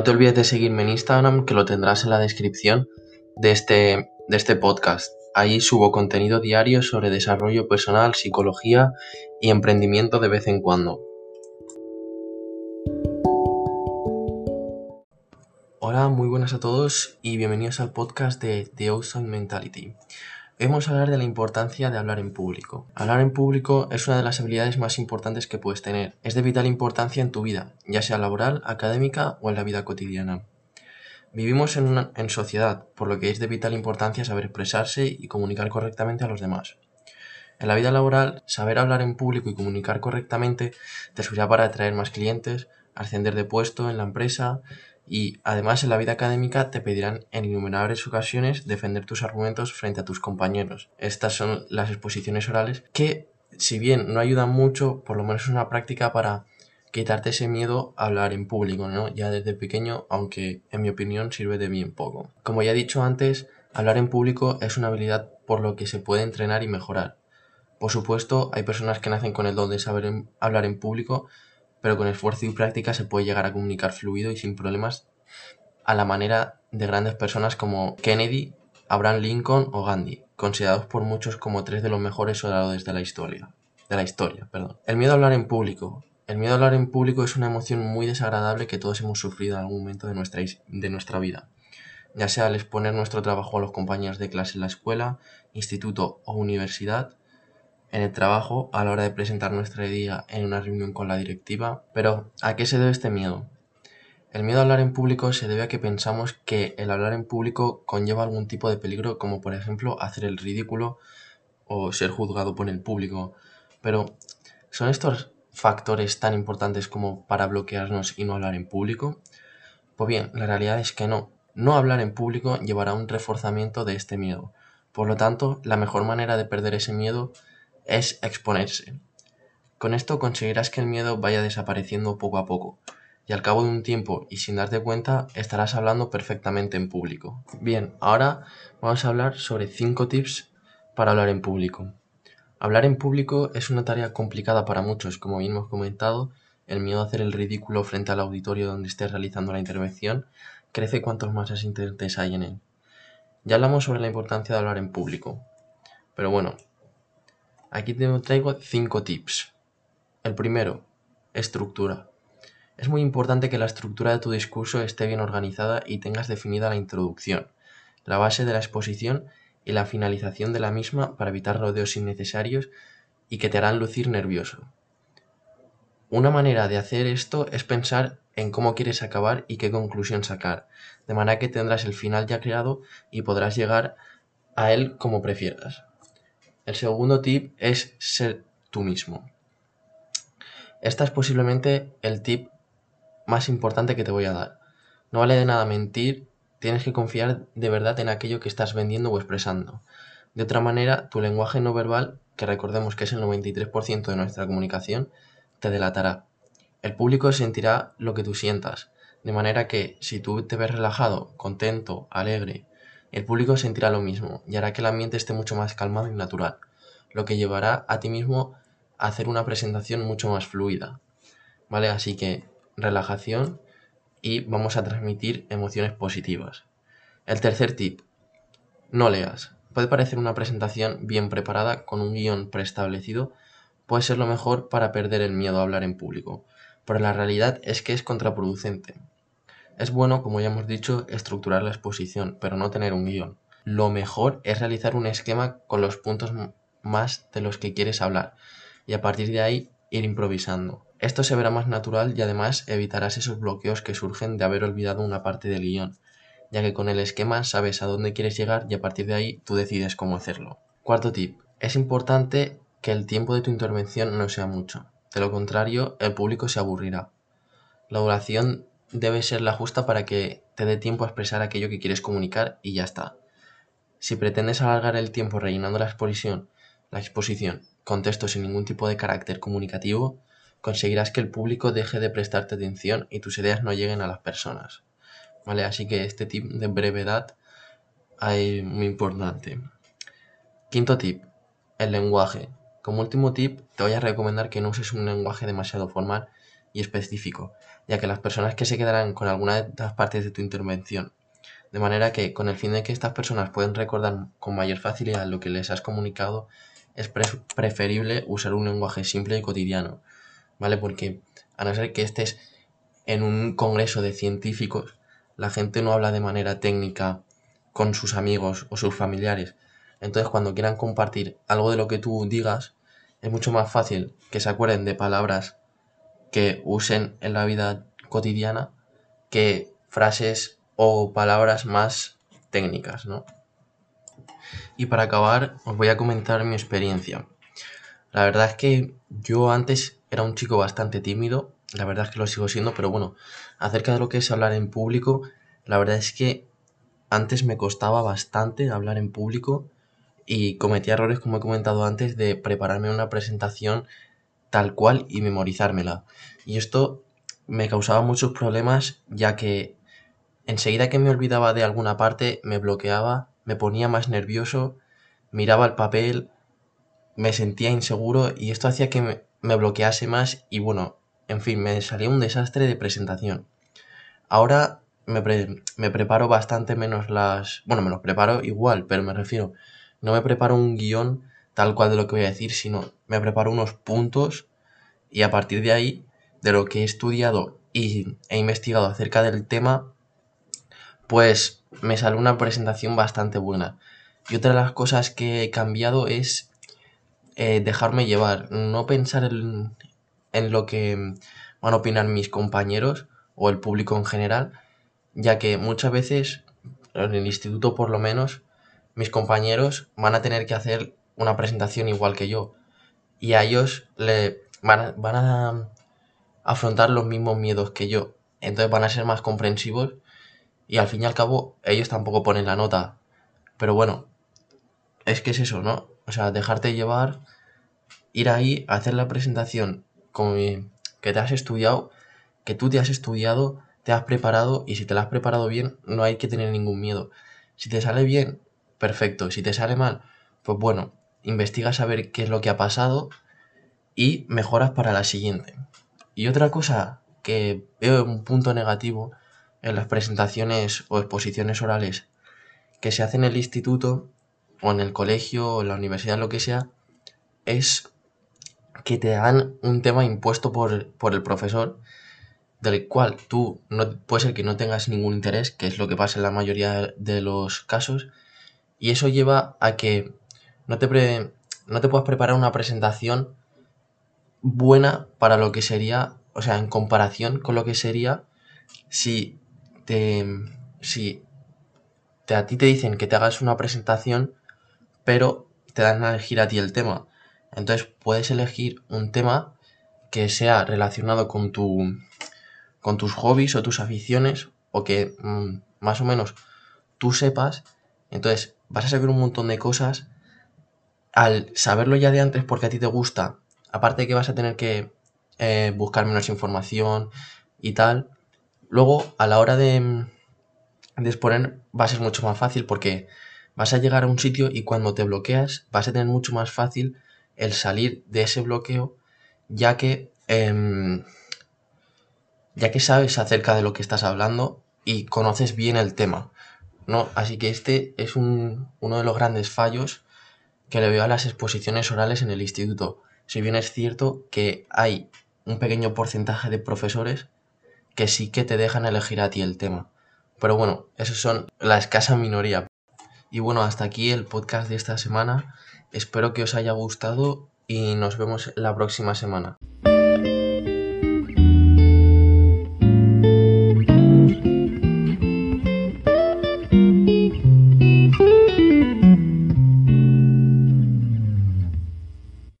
no te olvides de seguirme en Instagram, que lo tendrás en la descripción de este, de este podcast. Ahí subo contenido diario sobre desarrollo personal, psicología y emprendimiento de vez en cuando. Hola, muy buenas a todos y bienvenidos al podcast de The Awesome Mentality. Vamos a hablar de la importancia de hablar en público. Hablar en público es una de las habilidades más importantes que puedes tener. Es de vital importancia en tu vida, ya sea laboral, académica o en la vida cotidiana. Vivimos en, una, en sociedad, por lo que es de vital importancia saber expresarse y comunicar correctamente a los demás. En la vida laboral, saber hablar en público y comunicar correctamente te servirá para atraer más clientes, ascender de puesto en la empresa y además en la vida académica te pedirán en innumerables ocasiones defender tus argumentos frente a tus compañeros. Estas son las exposiciones orales que, si bien no ayudan mucho, por lo menos es una práctica para quitarte ese miedo a hablar en público, ¿no? Ya desde pequeño, aunque en mi opinión sirve de bien poco. Como ya he dicho antes, hablar en público es una habilidad por lo que se puede entrenar y mejorar. Por supuesto, hay personas que nacen con el don de saber hablar en público, pero con esfuerzo y práctica se puede llegar a comunicar fluido y sin problemas a la manera de grandes personas como Kennedy, Abraham Lincoln o Gandhi, considerados por muchos como tres de los mejores oradores de la historia. De la historia perdón. El miedo a hablar en público. El miedo a hablar en público es una emoción muy desagradable que todos hemos sufrido en algún momento de nuestra, de nuestra vida, ya sea al exponer nuestro trabajo a los compañeros de clase en la escuela, instituto o universidad, en el trabajo a la hora de presentar nuestra idea en una reunión con la directiva. Pero, ¿a qué se debe este miedo? El miedo a hablar en público se debe a que pensamos que el hablar en público conlleva algún tipo de peligro, como por ejemplo hacer el ridículo o ser juzgado por el público. Pero, ¿son estos factores tan importantes como para bloquearnos y no hablar en público? Pues bien, la realidad es que no. No hablar en público llevará a un reforzamiento de este miedo. Por lo tanto, la mejor manera de perder ese miedo es exponerse. Con esto conseguirás que el miedo vaya desapareciendo poco a poco, y al cabo de un tiempo y sin darte cuenta estarás hablando perfectamente en público. Bien, ahora vamos a hablar sobre 5 tips para hablar en público. Hablar en público es una tarea complicada para muchos, como bien hemos comentado, el miedo a hacer el ridículo frente al auditorio donde estés realizando la intervención crece cuantos más asistentes hay en él. Ya hablamos sobre la importancia de hablar en público, pero bueno, Aquí te traigo 5 tips. El primero, estructura. Es muy importante que la estructura de tu discurso esté bien organizada y tengas definida la introducción, la base de la exposición y la finalización de la misma para evitar rodeos innecesarios y que te harán lucir nervioso. Una manera de hacer esto es pensar en cómo quieres acabar y qué conclusión sacar, de manera que tendrás el final ya creado y podrás llegar a él como prefieras. El segundo tip es ser tú mismo. Esta es posiblemente el tip más importante que te voy a dar. No vale de nada mentir, tienes que confiar de verdad en aquello que estás vendiendo o expresando. De otra manera, tu lenguaje no verbal, que recordemos que es el 93% de nuestra comunicación, te delatará. El público sentirá lo que tú sientas, de manera que si tú te ves relajado, contento, alegre, el público sentirá lo mismo y hará que el ambiente esté mucho más calmado y natural, lo que llevará a ti mismo a hacer una presentación mucho más fluida. ¿Vale? Así que relajación y vamos a transmitir emociones positivas. El tercer tip, no leas. Puede parecer una presentación bien preparada con un guion preestablecido, puede ser lo mejor para perder el miedo a hablar en público, pero la realidad es que es contraproducente. Es bueno, como ya hemos dicho, estructurar la exposición, pero no tener un guion. Lo mejor es realizar un esquema con los puntos más de los que quieres hablar y a partir de ahí ir improvisando. Esto se verá más natural y además evitarás esos bloqueos que surgen de haber olvidado una parte del guion, ya que con el esquema sabes a dónde quieres llegar y a partir de ahí tú decides cómo hacerlo. Cuarto tip. Es importante que el tiempo de tu intervención no sea mucho. De lo contrario, el público se aburrirá. La duración debe ser la justa para que te dé tiempo a expresar aquello que quieres comunicar y ya está. Si pretendes alargar el tiempo rellenando la exposición, la exposición con textos sin ningún tipo de carácter comunicativo, conseguirás que el público deje de prestarte atención y tus ideas no lleguen a las personas. ¿Vale? Así que este tip de brevedad es muy importante. Quinto tip, el lenguaje. Como último tip, te voy a recomendar que no uses un lenguaje demasiado formal y específico, ya que las personas que se quedarán con alguna de las partes de tu intervención, de manera que con el fin de que estas personas puedan recordar con mayor facilidad lo que les has comunicado, es preferible usar un lenguaje simple y cotidiano, ¿vale? Porque a no ser que estés en un congreso de científicos, la gente no habla de manera técnica con sus amigos o sus familiares. Entonces cuando quieran compartir algo de lo que tú digas, es mucho más fácil que se acuerden de palabras que usen en la vida cotidiana que frases o palabras más técnicas, ¿no? Y para acabar, os voy a comentar mi experiencia. La verdad es que yo antes era un chico bastante tímido, la verdad es que lo sigo siendo, pero bueno, acerca de lo que es hablar en público, la verdad es que antes me costaba bastante hablar en público y cometía errores, como he comentado antes, de prepararme una presentación tal cual y memorizármela. Y esto me causaba muchos problemas ya que enseguida que me olvidaba de alguna parte me bloqueaba, me ponía más nervioso, miraba el papel, me sentía inseguro y esto hacía que me, me bloquease más y bueno, en fin, me salía un desastre de presentación. Ahora me, me preparo bastante menos las... Bueno, me los preparo igual, pero me refiero, no me preparo un guion tal cual de lo que voy a decir, sino me preparo unos puntos y a partir de ahí, de lo que he estudiado y he investigado acerca del tema, pues me sale una presentación bastante buena. Y otra de las cosas que he cambiado es eh, dejarme llevar, no pensar en, en lo que van a opinar mis compañeros o el público en general, ya que muchas veces, en el instituto por lo menos, mis compañeros van a tener que hacer una presentación igual que yo. Y a ellos le van a, van a afrontar los mismos miedos que yo. Entonces van a ser más comprensivos y al fin y al cabo ellos tampoco ponen la nota. Pero bueno, es que es eso, ¿no? O sea, dejarte llevar, ir ahí, hacer la presentación como que te has estudiado, que tú te has estudiado, te has preparado y si te la has preparado bien no hay que tener ningún miedo. Si te sale bien, perfecto. Si te sale mal, pues bueno, investiga saber qué es lo que ha pasado y mejoras para la siguiente. Y otra cosa que veo un punto negativo en las presentaciones o exposiciones orales que se hacen en el instituto o en el colegio o en la universidad, lo que sea, es que te dan un tema impuesto por, por el profesor del cual tú no, puede ser que no tengas ningún interés, que es lo que pasa en la mayoría de los casos, y eso lleva a que no te, no te puedas preparar una presentación buena para lo que sería, o sea, en comparación con lo que sería si te, si te, a ti te dicen que te hagas una presentación, pero te dan a elegir a ti el tema. Entonces puedes elegir un tema que sea relacionado con tu con tus hobbies o tus aficiones o que mm, más o menos tú sepas. Entonces vas a saber un montón de cosas al saberlo ya de antes porque a ti te gusta. Aparte de que vas a tener que eh, buscar menos información y tal. Luego a la hora de, de exponer va a ser mucho más fácil porque vas a llegar a un sitio y cuando te bloqueas vas a tener mucho más fácil el salir de ese bloqueo ya que em, ya que sabes acerca de lo que estás hablando y conoces bien el tema, ¿no? Así que este es un, uno de los grandes fallos que le veo a las exposiciones orales en el instituto. Si bien es cierto que hay un pequeño porcentaje de profesores que sí que te dejan elegir a ti el tema. Pero bueno, esos son la escasa minoría. Y bueno, hasta aquí el podcast de esta semana. Espero que os haya gustado y nos vemos la próxima semana.